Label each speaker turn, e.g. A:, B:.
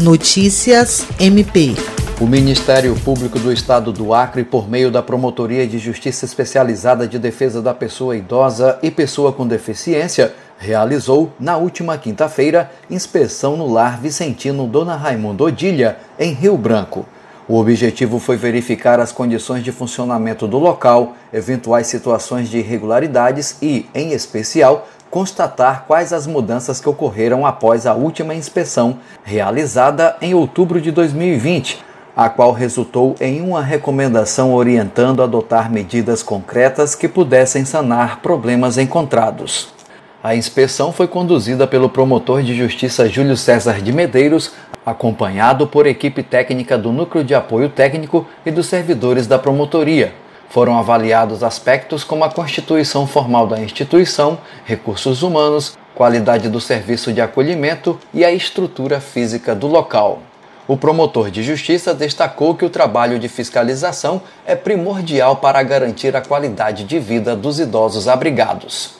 A: Notícias MP.
B: O Ministério Público do Estado do Acre, por meio da Promotoria de Justiça Especializada de Defesa da Pessoa Idosa e Pessoa com Deficiência, realizou, na última quinta-feira, inspeção no lar Vicentino Dona Raimundo Odilha, em Rio Branco. O objetivo foi verificar as condições de funcionamento do local, eventuais situações de irregularidades e, em especial, constatar quais as mudanças que ocorreram após a última inspeção, realizada em outubro de 2020, a qual resultou em uma recomendação orientando a adotar medidas concretas que pudessem sanar problemas encontrados. A inspeção foi conduzida pelo promotor de justiça Júlio César de Medeiros, acompanhado por equipe técnica do Núcleo de Apoio Técnico e dos servidores da promotoria foram avaliados aspectos como a constituição formal da instituição, recursos humanos, qualidade do serviço de acolhimento e a estrutura física do local. O promotor de justiça destacou que o trabalho de fiscalização é primordial para garantir a qualidade de vida dos idosos abrigados.